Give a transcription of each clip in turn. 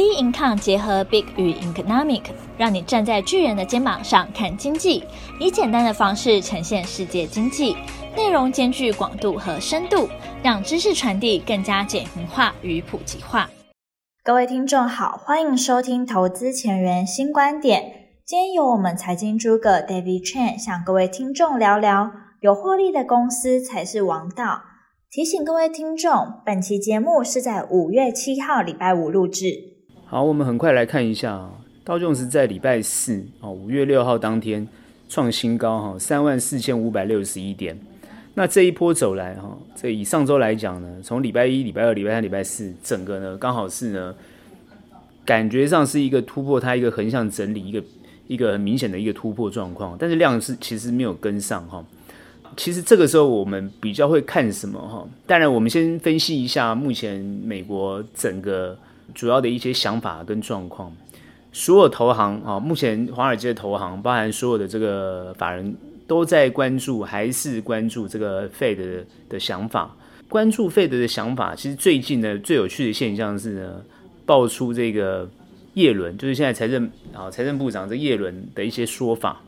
B Income 结合 Big 与 Economic，让你站在巨人的肩膀上看经济，以简单的方式呈现世界经济，内容兼具广度和深度，让知识传递更加简明化与普及化。各位听众好，欢迎收听投资前沿新观点。今天由我们财经诸葛 David Chen 向各位听众聊聊，有获利的公司才是王道。提醒各位听众，本期节目是在五月七号礼拜五录制。好，我们很快来看一下啊，道琼斯在礼拜四哦，五月六号当天创新高哈，三万四千五百六十一点。那这一波走来哈，这以上周来讲呢，从礼拜一、礼拜二、礼拜三、礼拜四，整个呢刚好是呢，感觉上是一个突破，它一个横向整理，一个一个很明显的一个突破状况。但是量是其实没有跟上哈。其实这个时候我们比较会看什么哈？当然，我们先分析一下目前美国整个。主要的一些想法跟状况，所有投行啊，目前华尔街的投行，包含所有的这个法人都在关注，还是关注这个 Fed 的想法。关注 Fed 的想法，其实最近呢最有趣的现象是呢，爆出这个叶伦，就是现在财政啊财政部长这叶伦的一些说法，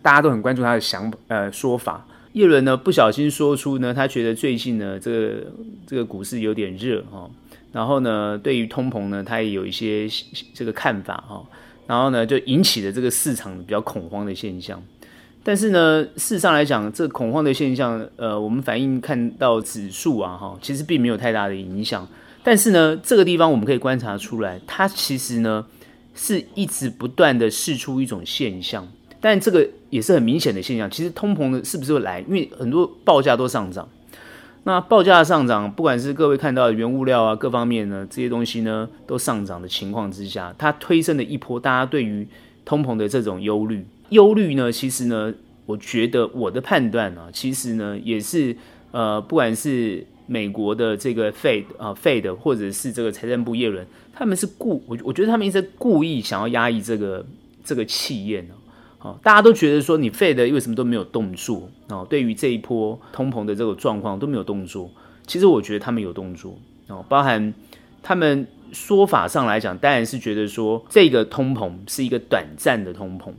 大家都很关注他的想呃说法。叶伦呢不小心说出呢，他觉得最近呢这个这个股市有点热哈。然后呢，对于通膨呢，他也有一些这个看法哈。然后呢，就引起了这个市场比较恐慌的现象。但是呢，事实上来讲，这恐慌的现象，呃，我们反映看到指数啊，哈，其实并没有太大的影响。但是呢，这个地方我们可以观察出来，它其实呢是一直不断的试出一种现象。但这个也是很明显的现象。其实通膨呢是不是会来？因为很多报价都上涨。那报价上涨，不管是各位看到的原物料啊，各方面呢，这些东西呢都上涨的情况之下，它推升了一波大家对于通膨的这种忧虑。忧虑呢，其实呢，我觉得我的判断啊，其实呢也是呃，不管是美国的这个 Fed 啊 Fed，或者是这个财政部耶伦，他们是故我我觉得他们一直故意想要压抑这个这个气焰呢。哦，大家都觉得说你废的为什么都没有动作？哦，对于这一波通膨的这个状况都没有动作。其实我觉得他们有动作哦，包含他们说法上来讲，当然是觉得说这个通膨是一个短暂的通膨，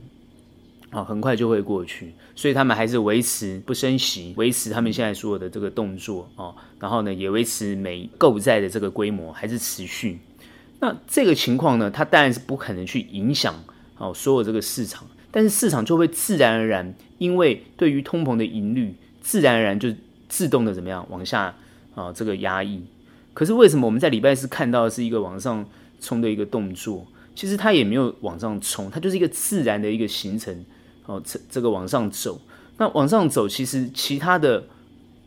啊，很快就会过去，所以他们还是维持不升息，维持他们现在所有的这个动作哦，然后呢，也维持美购债的这个规模还是持续。那这个情况呢，它当然是不可能去影响哦所有这个市场。但是市场就会自然而然，因为对于通膨的盈率，自然而然就自动的怎么样往下啊这个压抑。可是为什么我们在礼拜四看到是一个往上冲的一个动作？其实它也没有往上冲，它就是一个自然的一个形成哦，这这个往上走。那往上走，其实其他的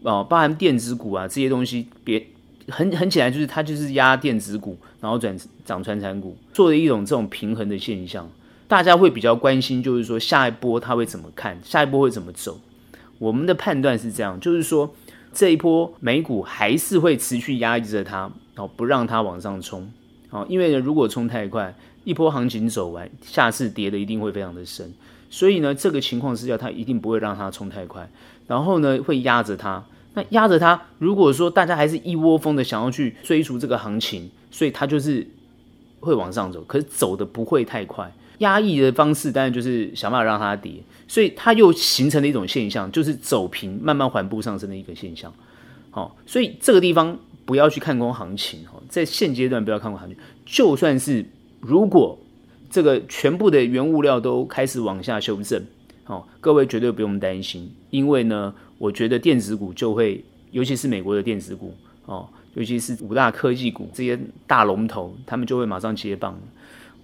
哦，包含电子股啊这些东西，别很很简单，就是它就是压电子股，然后转涨传产股，做的一种这种平衡的现象。大家会比较关心，就是说下一波它会怎么看，下一波会怎么走？我们的判断是这样，就是说这一波美股还是会持续压抑着它，哦，不让它往上冲，哦，因为呢，如果冲太快，一波行情走完，下次跌的一定会非常的深，所以呢，这个情况是要它一定不会让它冲太快，然后呢，会压着它。那压着它，如果说大家还是一窝蜂的想要去追逐这个行情，所以它就是会往上走，可是走的不会太快。压抑的方式当然就是想办法让它跌，所以它又形成了一种现象，就是走平，慢慢缓步上升的一个现象。好，所以这个地方不要去看空行情哈，在现阶段不要看空行情。就算是如果这个全部的原物料都开始往下修正，好，各位绝对不用担心，因为呢，我觉得电子股就会，尤其是美国的电子股哦，尤其是五大科技股这些大龙头，他们就会马上接棒。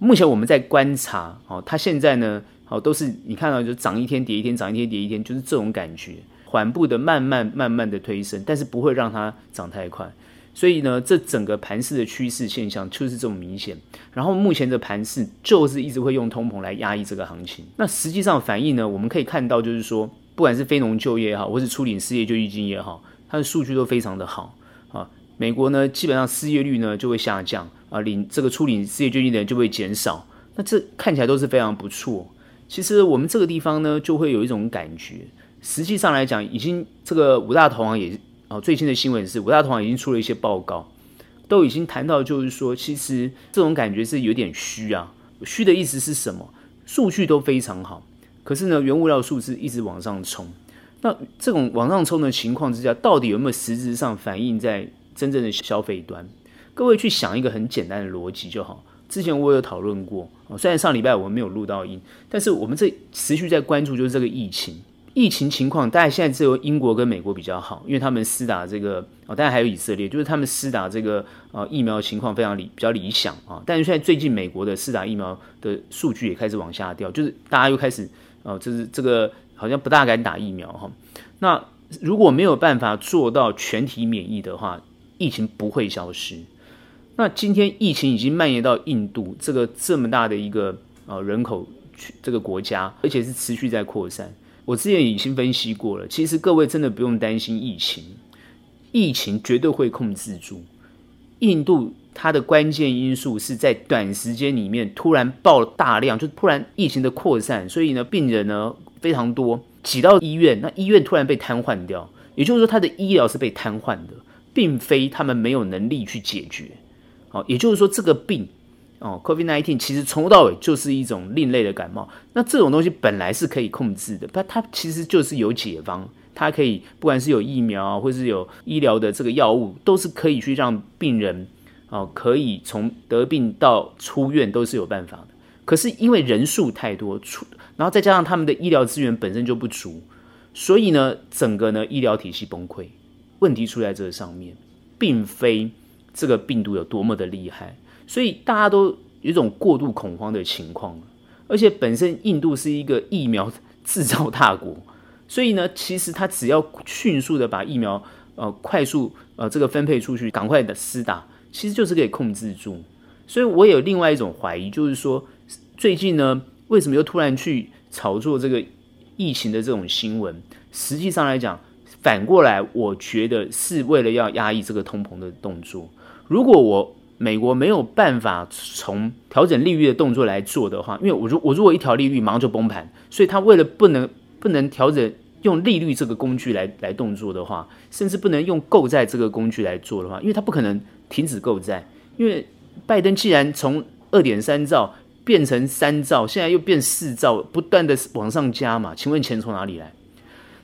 目前我们在观察，哦，它现在呢，哦，都是你看到就涨一天跌一天，涨一天跌一天，就是这种感觉，缓步的慢慢慢慢的推升，但是不会让它涨太快。所以呢，这整个盘势的趋势现象就是这么明显。然后目前的盘势就是一直会用通膨来压抑这个行情。那实际上反映呢，我们可以看到就是说，不管是非农就业也好，或是初领失业救济金也好，它的数据都非常的好啊。美国呢，基本上失业率呢就会下降。啊，领这个初领失业救济的人就会减少，那这看起来都是非常不错。其实我们这个地方呢，就会有一种感觉，实际上来讲，已经这个五大投行也哦，最新的新闻是五大投行已经出了一些报告都已经谈到，就是说，其实这种感觉是有点虚啊。虚的意思是什么？数据都非常好，可是呢，原物料数字一直往上冲。那这种往上冲的情况之下，到底有没有实质上反映在真正的消费端？各位去想一个很简单的逻辑就好。之前我有讨论过，虽然上礼拜我们没有录到音，但是我们这持续在关注就是这个疫情，疫情情况，大概现在只有英国跟美国比较好，因为他们施打这个哦，当然还有以色列，就是他们施打这个呃疫苗情况非常理比较理想啊。但是现在最近美国的施打疫苗的数据也开始往下掉，就是大家又开始哦，就是这个好像不大敢打疫苗哈。那如果没有办法做到全体免疫的话，疫情不会消失。那今天疫情已经蔓延到印度这个这么大的一个呃人口这个国家，而且是持续在扩散。我之前已经分析过了，其实各位真的不用担心疫情，疫情绝对会控制住。印度它的关键因素是在短时间里面突然爆了大量，就突然疫情的扩散，所以呢病人呢非常多，挤到医院，那医院突然被瘫痪掉，也就是说它的医疗是被瘫痪的，并非他们没有能力去解决。哦，也就是说，这个病哦，COVID-19 其实从头到尾就是一种另类的感冒。那这种东西本来是可以控制的，它它其实就是有解方，它可以不管是有疫苗，或是有医疗的这个药物，都是可以去让病人哦，可以从得病到出院都是有办法的。可是因为人数太多，出然后再加上他们的医疗资源本身就不足，所以呢，整个呢医疗体系崩溃。问题出在这上面，并非。这个病毒有多么的厉害，所以大家都有一种过度恐慌的情况，而且本身印度是一个疫苗制造大国，所以呢，其实他只要迅速的把疫苗呃快速呃这个分配出去，赶快的施打，其实就是可以控制住。所以我有另外一种怀疑，就是说最近呢，为什么又突然去炒作这个疫情的这种新闻？实际上来讲，反过来我觉得是为了要压抑这个通膨的动作。如果我美国没有办法从调整利率的动作来做的话，因为我如我如果一调利率马上就崩盘，所以他为了不能不能调整用利率这个工具来来动作的话，甚至不能用购债这个工具来做的话，因为他不可能停止购债，因为拜登既然从二点三兆变成三兆，现在又变四兆，不断的往上加嘛，请问钱从哪里来？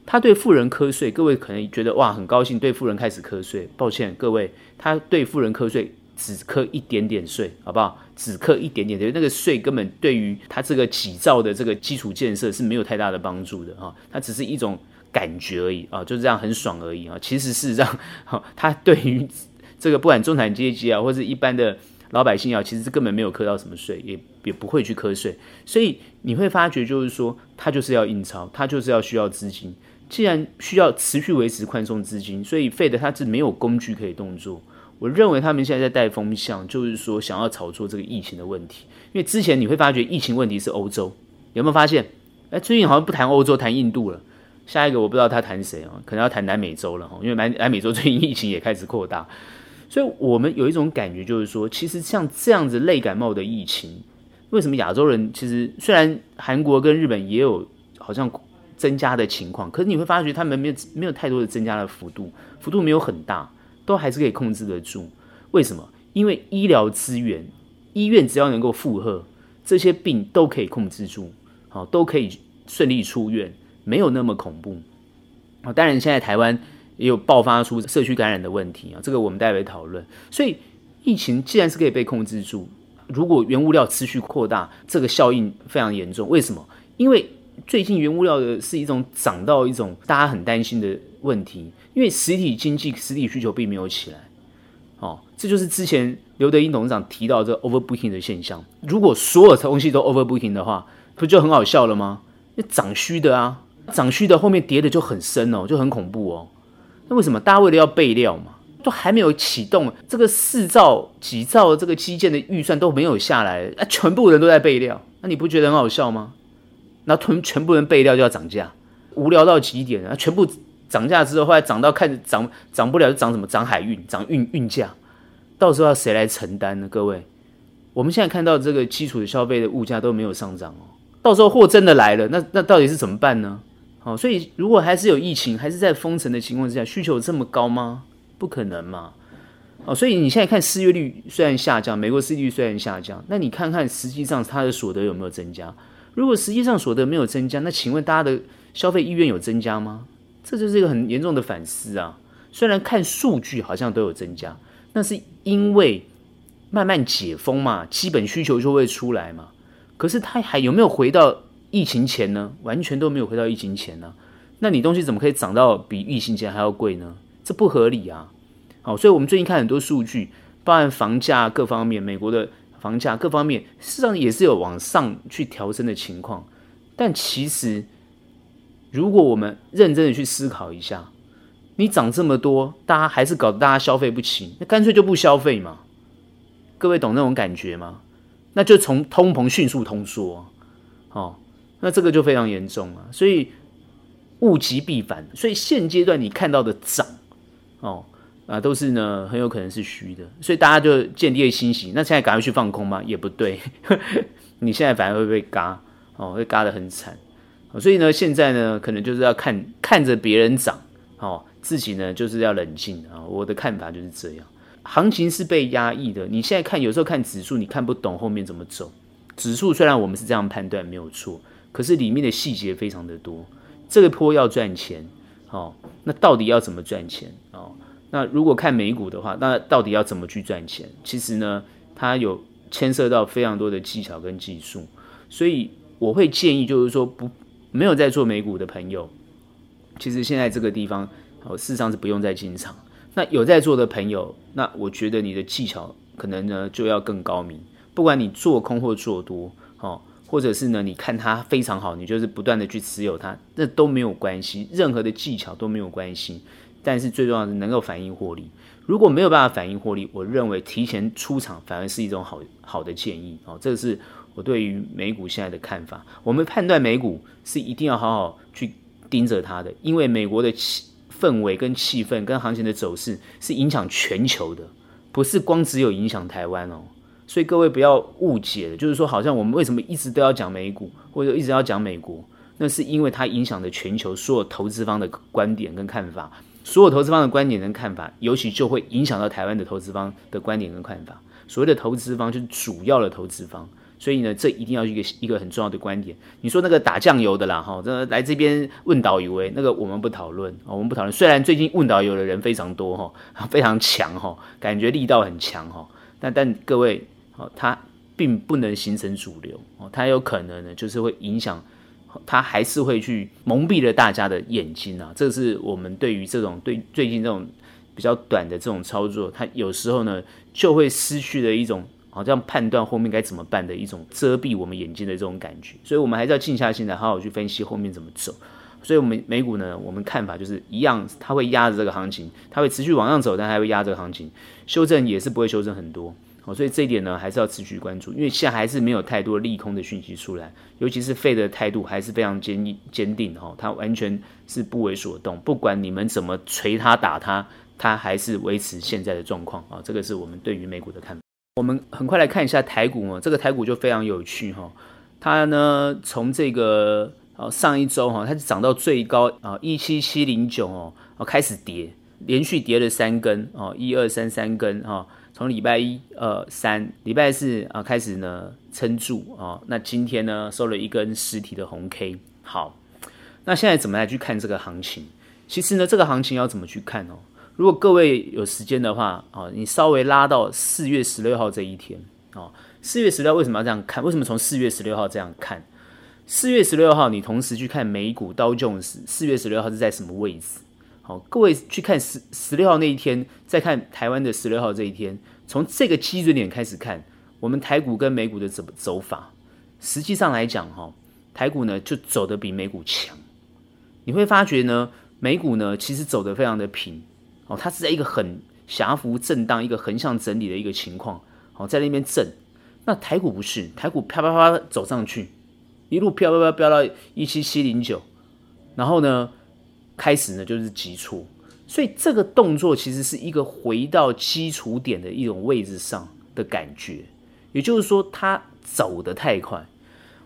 他对富人课税，各位可能觉得哇很高兴，对富人开始课税。抱歉，各位，他对富人课税只课一点点税，好不好？只课一点点的，那个税根本对于他这个几兆的这个基础建设是没有太大的帮助的哈。它只是一种感觉而已啊，就是这样很爽而已啊。其实事实上，哈，他对于这个不管中产阶级啊，或者一般的老百姓啊，其实根本没有课到什么税，也也不会去课税。所以你会发觉，就是说，他就是要印钞，他就是要需要资金。既然需要持续维持宽松资金，所以费德他是没有工具可以动作。我认为他们现在在带风向，就是说想要炒作这个疫情的问题。因为之前你会发觉疫情问题是欧洲，有没有发现？哎，最近好像不谈欧洲，谈印度了。下一个我不知道他谈谁啊，可能要谈南美洲了，因为南南美洲最近疫情也开始扩大。所以我们有一种感觉，就是说，其实像这样子类感冒的疫情，为什么亚洲人其实虽然韩国跟日本也有好像。增加的情况，可是你会发觉他们没有没有太多的增加的幅度，幅度没有很大，都还是可以控制得住。为什么？因为医疗资源，医院只要能够负荷，这些病都可以控制住，好，都可以顺利出院，没有那么恐怖。啊，当然现在台湾也有爆发出社区感染的问题啊，这个我们待会讨论。所以疫情既然是可以被控制住，如果原物料持续扩大，这个效应非常严重。为什么？因为最近原物料的是一种涨到一种大家很担心的问题，因为实体经济实体需求并没有起来，哦，这就是之前刘德英董事长提到这 overbooking 的现象。如果所有东西都 overbooking 的话，不就很好笑了吗？那涨虚的啊，涨虚的后面跌的就很深哦，就很恐怖哦。那为什么？大家为了要备料嘛，都还没有启动这个四兆几兆这个基建的预算都没有下来，啊，全部人都在备料，那你不觉得很好笑吗？那全全部人备料就要涨价，无聊到极点啊！全部涨价之后，后来涨到看涨涨不了，就涨什么？涨海运，涨运运价，到时候要谁来承担呢？各位，我们现在看到这个基础的消费的物价都没有上涨哦，到时候货真的来了，那那到底是怎么办呢？好，所以如果还是有疫情，还是在封城的情况之下，需求这么高吗？不可能嘛！哦，所以你现在看失业率虽然下降，美国失业率虽然下降，那你看看实际上它的所得有没有增加？如果实际上所得没有增加，那请问大家的消费意愿有增加吗？这就是一个很严重的反思啊！虽然看数据好像都有增加，那是因为慢慢解封嘛，基本需求就会出来嘛。可是它还有没有回到疫情前呢？完全都没有回到疫情前呢。那你东西怎么可以涨到比疫情前还要贵呢？这不合理啊！好，所以我们最近看很多数据，包含房价各方面，美国的房价各方面，事实上也是有往上去调升的情况。但其实，如果我们认真的去思考一下，你涨这么多，大家还是搞得大家消费不起，那干脆就不消费嘛。各位懂那种感觉吗？那就从通膨迅速通缩，哦，那这个就非常严重了。所以物极必反，所以现阶段你看到的涨，哦啊，都是呢很有可能是虚的，所以大家就见猎心喜。那现在赶快去放空吗？也不对，你现在反而会被嘎，哦，会嘎得很惨。所以呢，现在呢，可能就是要看看着别人涨，哦，自己呢就是要冷静啊。我的看法就是这样。行情是被压抑的。你现在看，有时候看指数，你看不懂后面怎么走。指数虽然我们是这样判断没有错，可是里面的细节非常的多。这个波要赚钱，哦，那到底要怎么赚钱？哦，那如果看美股的话，那到底要怎么去赚钱？其实呢，它有牵涉到非常多的技巧跟技术。所以我会建议，就是说不没有在做美股的朋友，其实现在这个地方，哦，事实上是不用再进场。那有在做的朋友，那我觉得你的技巧可能呢就要更高明。不管你做空或做多，哦，或者是呢你看它非常好，你就是不断的去持有它，那都没有关系，任何的技巧都没有关系。但是最重要是能够反映获利。如果没有办法反映获利，我认为提前出场反而是一种好好的建议。哦，这是我对于美股现在的看法。我们判断美股是一定要好好去盯着它的，因为美国的气氛围跟气氛跟行情的走势是影响全球的，不是光只有影响台湾哦。所以各位不要误解了，就是说好像我们为什么一直都要讲美股，或者一直要讲美国，那是因为它影响了全球所有投资方的观点跟看法，所有投资方的观点跟看法，尤其就会影响到台湾的投资方的观点跟看法。所谓的投资方就是主要的投资方。所以呢，这一定要一个一个很重要的观点。你说那个打酱油的啦，哈，这来这边问导游诶，那个我们不讨论，我们不讨论。虽然最近问导游的人非常多哈，非常强哈，感觉力道很强哈，但但各位，哦，它并不能形成主流哦，它有可能呢，就是会影响，它还是会去蒙蔽了大家的眼睛啊。这是我们对于这种对最近这种比较短的这种操作，它有时候呢就会失去了一种。好，这样判断后面该怎么办的一种遮蔽我们眼睛的这种感觉，所以我们还是要静下心来，好好去分析后面怎么走。所以，我们美股呢，我们看法就是一样，它会压着这个行情，它会持续往上走，但它会压这个行情，修正也是不会修正很多。好，所以这一点呢，还是要持续关注，因为现在还是没有太多利空的讯息出来，尤其是费的态度还是非常坚坚定哈，它完全是不为所动，不管你们怎么锤它打它，它还是维持现在的状况啊。这个是我们对于美股的看法。我们很快来看一下台股哦，这个台股就非常有趣哈，它呢从这个呃上一周哈，它是涨到最高啊一七七零九哦，开始跌，连续跌了三根哦，一二三三根哈，从礼拜一、二、三，礼拜四啊开始呢撑住啊，那今天呢收了一根实体的红 K，好，那现在怎么来去看这个行情？其实呢这个行情要怎么去看哦？如果各位有时间的话，哦，你稍微拉到四月十六号这一天，哦，四月十六为什么要这样看？为什么从四月十六号这样看？四月十六号你同时去看美股道琼斯，四月十六号是在什么位置？好，各位去看十十六号那一天，再看台湾的十六号这一天，从这个基准点开始看，我们台股跟美股的怎么走法？实际上来讲，哈，台股呢就走得比美股强。你会发觉呢，美股呢其实走得非常的平。哦，它是在一个很狭幅震荡、一个横向整理的一个情况，哦，在那边震。那台股不是，台股啪啪啪走上去，一路飘飘飘飘到一七七零九，然后呢，开始呢就是急挫。所以这个动作其实是一个回到基础点的一种位置上的感觉，也就是说，它走得太快。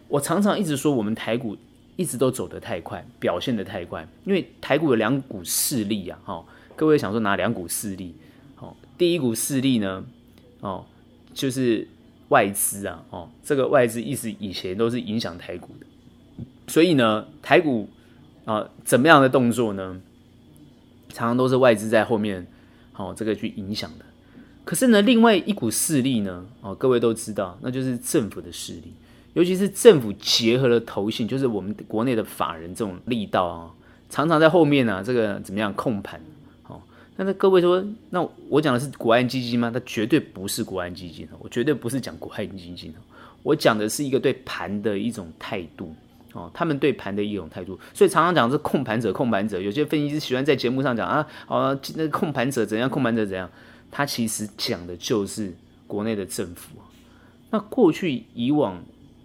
我常常一直说，我们台股一直都走得太快，表现得太快，因为台股有两股势力啊，哈。各位想说拿两股势力，哦，第一股势力呢，哦，就是外资啊，哦，这个外资一直以前都是影响台股的，所以呢，台股啊，怎么样的动作呢，常常都是外资在后面，哦，这个去影响的。可是呢，另外一股势力呢，哦，各位都知道，那就是政府的势力，尤其是政府结合了投信，就是我们国内的法人这种力道啊，常常在后面呢、啊，这个怎么样控盘？那那各位说，那我讲的是国安基金吗？它绝对不是国安基金，我绝对不是讲国安基金，我讲的是一个对盘的一种态度哦，他们对盘的一种态度，所以常常讲是控盘者，控盘者，有些分析师喜欢在节目上讲啊，哦，那控盘者怎样，控盘者怎样。他其实讲的就是国内的政府。那过去以往，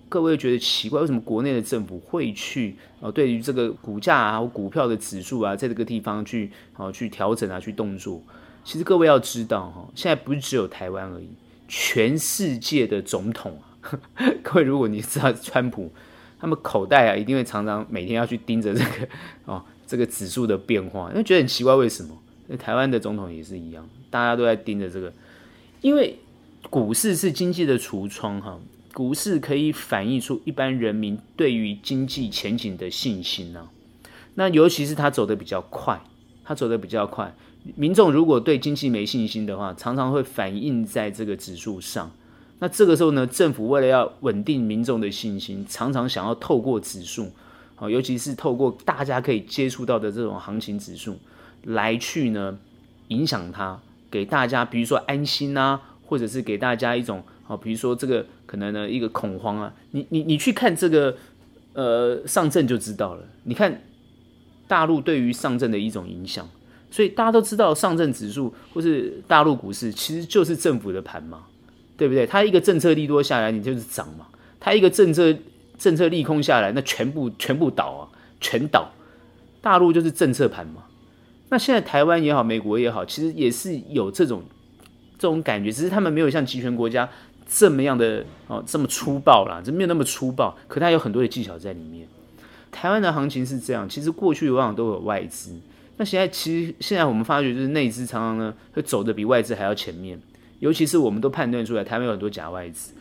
各位觉得奇怪，为什么国内的政府会去呃，对于这个股价啊、股票的指数啊，在这个地方去啊去调整啊、去动作？其实各位要知道哈，现在不是只有台湾而已，全世界的总统啊，各位如果你知道川普，他们口袋啊一定会常常每天要去盯着这个哦这个指数的变化，因为觉得很奇怪，为什么？台湾的总统也是一样。大家都在盯着这个，因为股市是经济的橱窗哈，股市可以反映出一般人民对于经济前景的信心呐。那尤其是它走得比较快，它走得比较快，民众如果对经济没信心的话，常常会反映在这个指数上。那这个时候呢，政府为了要稳定民众的信心，常常想要透过指数，啊，尤其是透过大家可以接触到的这种行情指数来去呢影响它。给大家，比如说安心啊，或者是给大家一种啊，比如说这个可能呢一个恐慌啊，你你你去看这个呃上证就知道了。你看大陆对于上证的一种影响，所以大家都知道上证指数或是大陆股市其实就是政府的盘嘛，对不对？它一个政策利多下来，你就是涨嘛；它一个政策政策利空下来，那全部全部倒啊，全倒。大陆就是政策盘嘛。那现在台湾也好，美国也好，其实也是有这种这种感觉，只是他们没有像集权国家这么样的哦这么粗暴啦，就没有那么粗暴。可它有很多的技巧在里面。台湾的行情是这样，其实过去往往都有外资，那现在其实现在我们发觉就是内资常常呢会走得比外资还要前面，尤其是我们都判断出来台湾有很多假外资，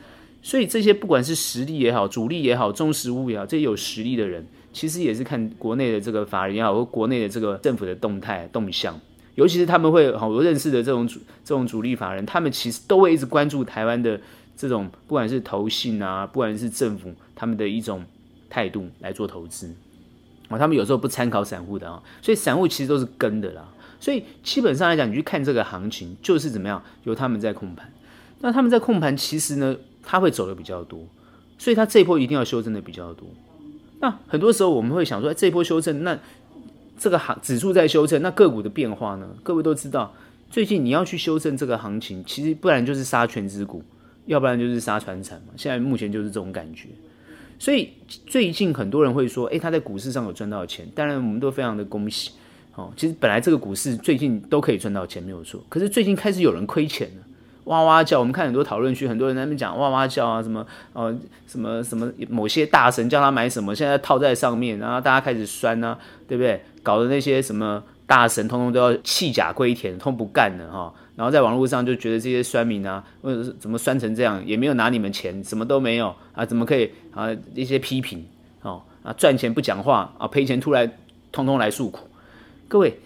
所以这些不管是实力也好，主力也好，中实物也好，这些有实力的人。其实也是看国内的这个法人也好，或国内的这个政府的动态动向，尤其是他们会好多认识的这种主这种主力法人，他们其实都会一直关注台湾的这种不管是投信啊，不管是政府他们的一种态度来做投资。啊，他们有时候不参考散户的啊，所以散户其实都是跟的啦，所以基本上来讲，你去看这个行情就是怎么样，由他们在控盘，那他们在控盘，其实呢，他会走的比较多，所以他这一波一定要修正的比较多。那很多时候我们会想说，这一波修正，那这个行指数在修正，那个股的变化呢？各位都知道，最近你要去修正这个行情，其实不然就是杀权值股，要不然就是杀传产嘛。现在目前就是这种感觉。所以最近很多人会说，诶，他在股市上有赚到钱，当然我们都非常的恭喜。哦，其实本来这个股市最近都可以赚到钱，没有错。可是最近开始有人亏钱了。哇哇叫！我们看很多讨论区，很多人在那边讲哇哇叫啊，什么呃什么什么某些大神叫他买什么，现在套在上面，然后大家开始酸啊，对不对？搞得那些什么大神通通都要弃甲归田，通不干了哈。然后在网络上就觉得这些酸民啊，或者怎么酸成这样，也没有拿你们钱，什么都没有啊，怎么可以啊？一些批评哦啊，赚钱不讲话啊，赔钱出来通通来诉苦，各位。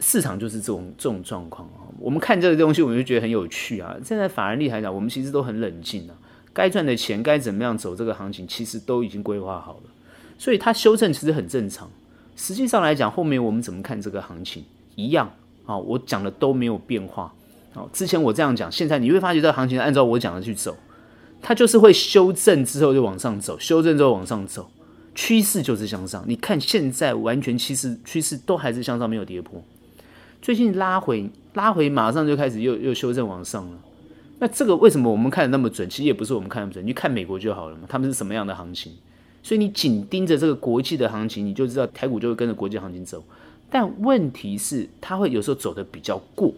市场就是这种这种状况啊，我们看这个东西，我们就觉得很有趣啊。现在法人力来讲，我们其实都很冷静啊。该赚的钱，该怎么样走这个行情，其实都已经规划好了。所以它修正其实很正常。实际上来讲，后面我们怎么看这个行情，一样啊。我讲的都没有变化。好，之前我这样讲，现在你会发觉这个行情按照我讲的去走，它就是会修正之后就往上走，修正之后往上走，趋势就是向上。你看现在完全趋势趋势都还是向上，没有跌破。最近拉回，拉回马上就开始又又修正往上了。那这个为什么我们看的那么准？其实也不是我们看的准，你看美国就好了嘛。他们是什么样的行情？所以你紧盯着这个国际的行情，你就知道台股就会跟着国际行情走。但问题是，它会有时候走的比较过，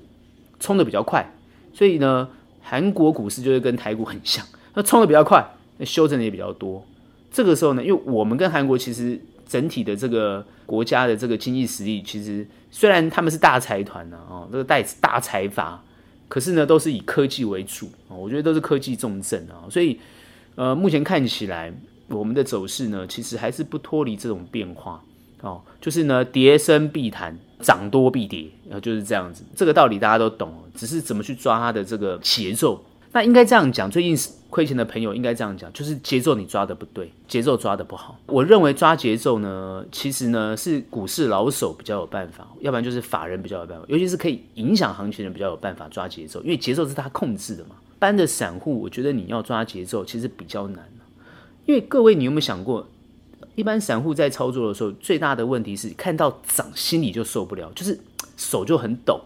冲的比较快。所以呢，韩国股市就会跟台股很像，那冲的比较快，那修正的也比较多。这个时候呢，因为我们跟韩国其实。整体的这个国家的这个经济实力，其实虽然他们是大财团呢，哦，这个大大财阀，可是呢，都是以科技为主。啊，我觉得都是科技重镇。啊，所以呃，目前看起来我们的走势呢，其实还是不脱离这种变化。哦，就是呢，跌深必谈，涨多必跌，就是这样子，这个道理大家都懂，只是怎么去抓它的这个节奏。那应该这样讲，最近亏钱的朋友应该这样讲，就是节奏你抓的不对，节奏抓的不好。我认为抓节奏呢，其实呢是股市老手比较有办法，要不然就是法人比较有办法，尤其是可以影响行情的人比较有办法抓节奏，因为节奏是他控制的嘛。一般的散户，我觉得你要抓节奏其实比较难，因为各位你有没有想过，一般散户在操作的时候，最大的问题是看到涨心里就受不了，就是手就很抖，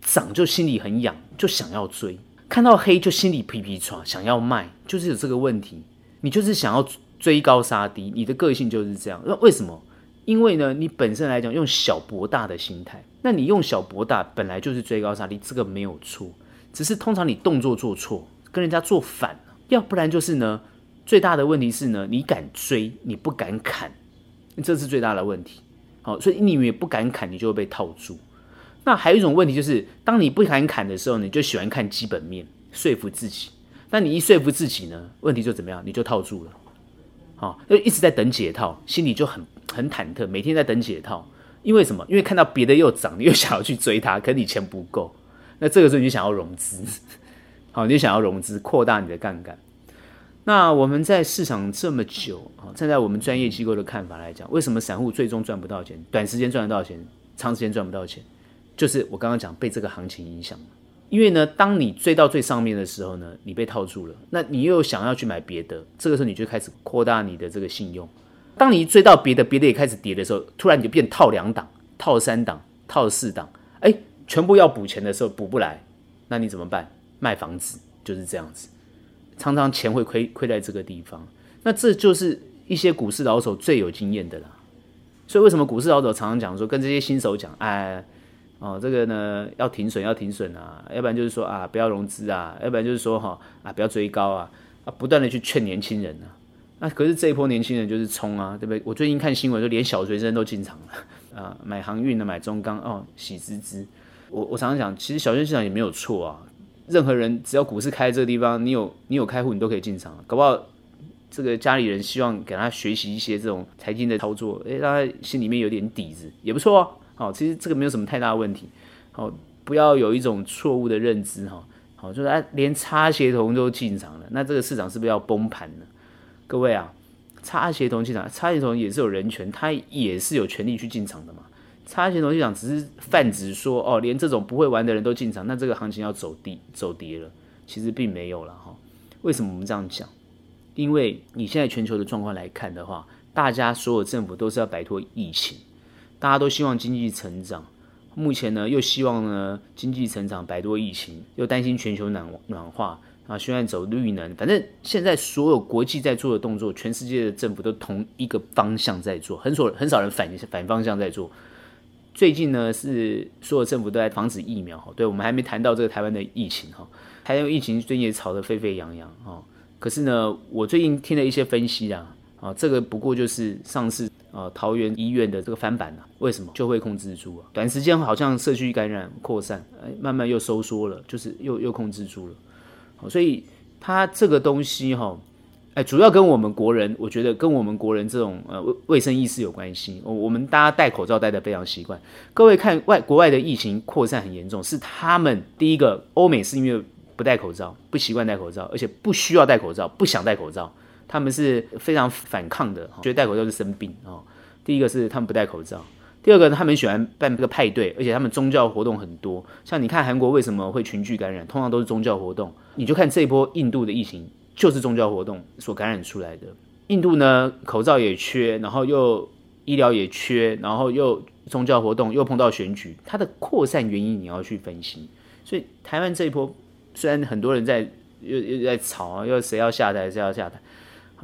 涨就心里很痒，就想要追。看到黑就心里皮皮剉，想要卖，就是有这个问题。你就是想要追高杀低，你的个性就是这样。那为什么？因为呢，你本身来讲用小博大的心态，那你用小博大本来就是追高杀低，这个没有错。只是通常你动作做错，跟人家做反了，要不然就是呢，最大的问题是呢，你敢追，你不敢砍，这是最大的问题。好，所以你也不敢砍，你就会被套住。那还有一种问题就是，当你不敢砍的时候，你就喜欢看基本面，说服自己。那你一说服自己呢，问题就怎么样？你就套住了，好，就一直在等解套，心里就很很忐忑，每天在等解套。因为什么？因为看到别的又涨，你又想要去追它，可你钱不够。那这个时候你就想要融资，好，你就想要融资，扩大你的杠杆。那我们在市场这么久啊，站在我们专业机构的看法来讲，为什么散户最终赚不到钱？短时间赚得到钱，长时间赚不到钱？就是我刚刚讲被这个行情影响，因为呢，当你追到最上面的时候呢，你被套住了，那你又想要去买别的，这个时候你就开始扩大你的这个信用。当你追到别的，别的也开始跌的时候，突然你就变套两档、套三档、套四档，哎，全部要补钱的时候补不来，那你怎么办？卖房子就是这样子，常常钱会亏亏在这个地方。那这就是一些股市老手最有经验的啦。所以为什么股市老手常常讲说，跟这些新手讲，哎。哦，这个呢要停损，要停损啊，要不然就是说啊，不要融资啊，要不然就是说哈啊，不要追高啊，啊，不断的去劝年轻人啊，那、可是这一波年轻人就是冲啊，对不对？我最近看新闻，就连小学生都进场了啊，买航运的，买中钢哦，喜滋滋。我我常常讲，其实小学生进场也没有错啊，任何人只要股市开在这个地方，你有你有开户，你都可以进场，搞不好这个家里人希望给他学习一些这种财经的操作，诶，让他心里面有点底子，也不错哦。好，其实这个没有什么太大问题。好，不要有一种错误的认知哈。好，就是哎，连插协同都进场了，那这个市场是不是要崩盘了？各位啊，插协同进场，插协同也是有人权，他也是有权利去进场的嘛。插协同进场只是泛指说，哦，连这种不会玩的人都进场，那这个行情要走低走跌了，其实并没有了哈。为什么我们这样讲？因为你现在全球的状况来看的话，大家所有政府都是要摆脱疫情。大家都希望经济成长，目前呢又希望呢经济成长摆脱疫情，又担心全球暖暖化啊，希望走绿能。反正现在所有国际在做的动作，全世界的政府都同一个方向在做，很少很少人反反方向在做。最近呢是所有政府都在防止疫苗哈，对我们还没谈到这个台湾的疫情哈，台湾疫情最近也吵得沸沸扬扬哈。可是呢，我最近听了一些分析啊，啊，这个不过就是上次。呃，桃园医院的这个翻版呢、啊，为什么就会控制住啊？短时间好像社区感染扩散，哎，慢慢又收缩了，就是又又控制住了。好，所以它这个东西哈，哎，主要跟我们国人，我觉得跟我们国人这种呃卫生意识有关系。我我们大家戴口罩戴得非常习惯。各位看外国外的疫情扩散很严重，是他们第一个欧美是因为不戴口罩，不习惯戴口罩，而且不需要戴口罩，不想戴口罩。他们是非常反抗的，觉得戴口罩是生病哦。第一个是他们不戴口罩，第二个，他们喜欢办这个派对，而且他们宗教活动很多。像你看韩国为什么会群聚感染，通常都是宗教活动。你就看这一波印度的疫情，就是宗教活动所感染出来的。印度呢，口罩也缺，然后又医疗也缺，然后又宗教活动又碰到选举，它的扩散原因你要去分析。所以台湾这一波虽然很多人在又又在吵，又谁要下台，谁要下台。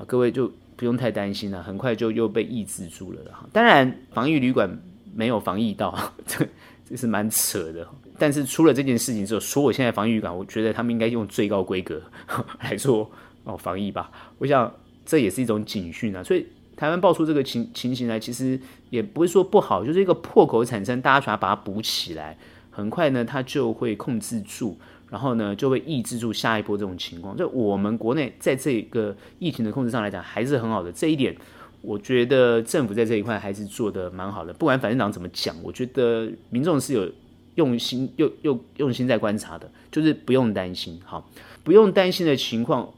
各位就不用太担心了，很快就又被抑制住了。当然，防疫旅馆没有防疫到，这这是蛮扯的。但是出了这件事情之后，所有现在防疫旅馆，我觉得他们应该用最高规格 来做哦防疫吧。我想这也是一种警讯啊。所以台湾爆出这个情情形来，其实也不会说不好，就是一个破口产生，大家想把它补起来。很快呢，它就会控制住，然后呢，就会抑制住下一波这种情况。就我们国内在这个疫情的控制上来讲，还是很好的。这一点，我觉得政府在这一块还是做得蛮好的。不管反正党怎么讲，我觉得民众是有用心又又用心在观察的，就是不用担心，好，不用担心的情况，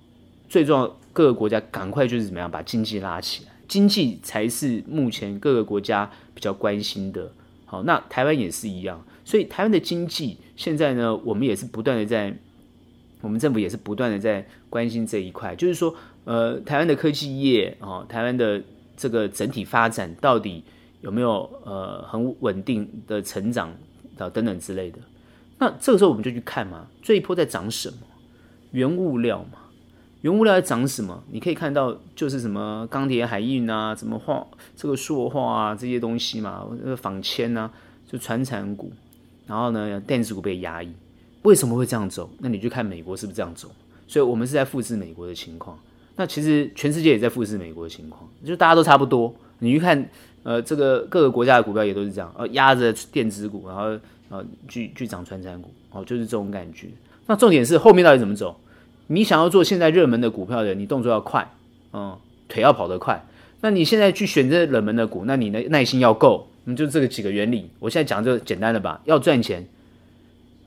最重要，各个国家赶快就是怎么样把经济拉起来，经济才是目前各个国家比较关心的。好，那台湾也是一样，所以台湾的经济现在呢，我们也是不断的在，我们政府也是不断的在关心这一块，就是说，呃，台湾的科技业啊，台湾的这个整体发展到底有没有呃很稳定的成长啊等等之类的。那这个时候我们就去看嘛，这一波在涨什么？原物料嘛。原物料在涨什么？你可以看到，就是什么钢铁、海运啊，什么化这个塑化啊这些东西嘛，那个纺纤啊，就传产股，然后呢，电子股被压抑，为什么会这样走？那你就看美国是不是这样走？所以我们是在复制美国的情况。那其实全世界也在复制美国的情况，就大家都差不多。你去看，呃，这个各个国家的股票也都是这样，呃，压着电子股，然后呃，去去涨穿山股，哦，就是这种感觉。那重点是后面到底怎么走？你想要做现在热门的股票的，你动作要快，嗯，腿要跑得快。那你现在去选择冷门的股，那你的耐心要够。们就这个几个原理，我现在讲就简单的吧。要赚钱，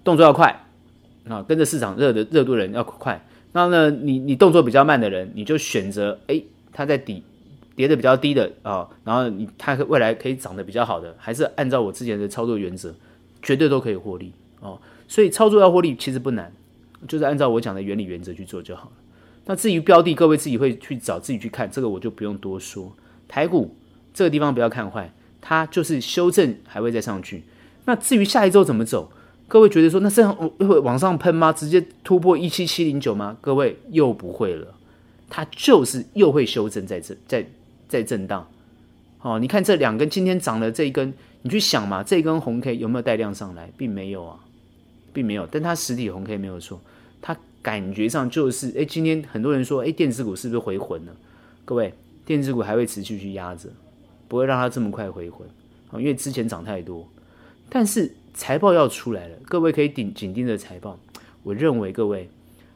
动作要快啊，跟着市场热的热度的人要快。然后呢，你你动作比较慢的人，你就选择诶，它在底跌的比较低的啊，然后你它未来可以涨得比较好的，还是按照我之前的操作原则，绝对都可以获利哦。所以操作要获利其实不难。就是按照我讲的原理原则去做就好了。那至于标的，各位自己会去找，自己去看，这个我就不用多说。台股这个地方不要看坏，它就是修正还会再上去。那至于下一周怎么走，各位觉得说那这样会往上喷吗？直接突破一七七零九吗？各位又不会了，它就是又会修正在这，在在震荡。哦，你看这两根今天涨的这一根，你去想嘛，这一根红 K 有没有带量上来？并没有啊。并没有，但它实体红 K 没有错，它感觉上就是，诶，今天很多人说，诶，电子股是不是回魂了？各位，电子股还会持续去压着，不会让它这么快回魂，因为之前涨太多。但是财报要出来了，各位可以紧紧盯着财报。我认为各位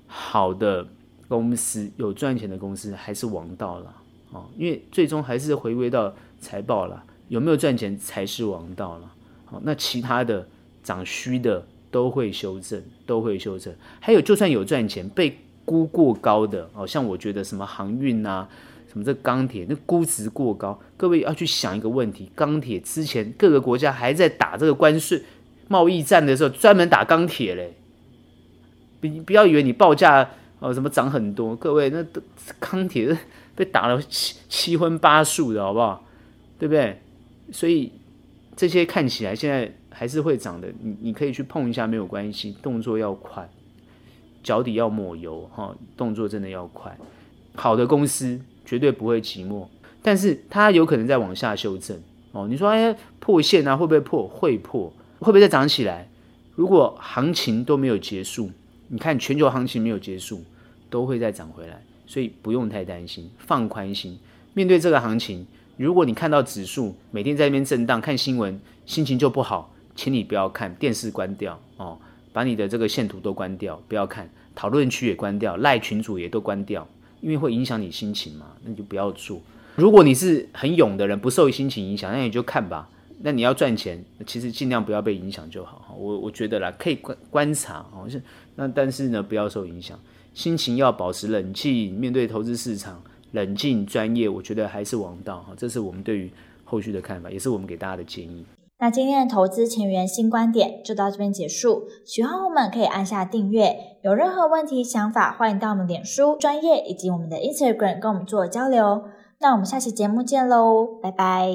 好的公司，有赚钱的公司还是王道了，啊，因为最终还是回归到财报了，有没有赚钱才是王道了。好，那其他的涨虚的。都会修正，都会修正。还有，就算有赚钱，被估过高的，哦，像我觉得什么航运啊，什么这钢铁，那估值过高。各位要去想一个问题：钢铁之前各个国家还在打这个关税贸易战的时候，专门打钢铁嘞。你不要以为你报价哦什么涨很多，各位那钢铁被打了七七荤八素的好不好？对不对？所以这些看起来现在。还是会涨的，你你可以去碰一下，没有关系。动作要快，脚底要抹油哈，动作真的要快。好的公司绝对不会寂寞，但是它有可能在往下修正哦。你说哎，破线啊，会不会破？会破，会不会再涨起来？如果行情都没有结束，你看全球行情没有结束，都会再涨回来，所以不用太担心，放宽心。面对这个行情，如果你看到指数每天在那边震荡，看新闻，心情就不好。请你不要看电视，关掉哦，把你的这个线图都关掉，不要看讨论区也关掉，赖群组也都关掉，因为会影响你心情嘛，那你就不要做。如果你是很勇的人，不受心情影响，那你就看吧。那你要赚钱，其实尽量不要被影响就好。我我觉得啦，可以观观察哦，是那但是呢，不要受影响，心情要保持冷静，面对投资市场冷静专业，我觉得还是王道哈。这是我们对于后续的看法，也是我们给大家的建议。那今天的投资前沿新观点就到这边结束，喜欢我们可以按下订阅，有任何问题想法，欢迎到我们脸书专业以及我们的 Instagram 跟我们做交流。那我们下期节目见喽，拜拜。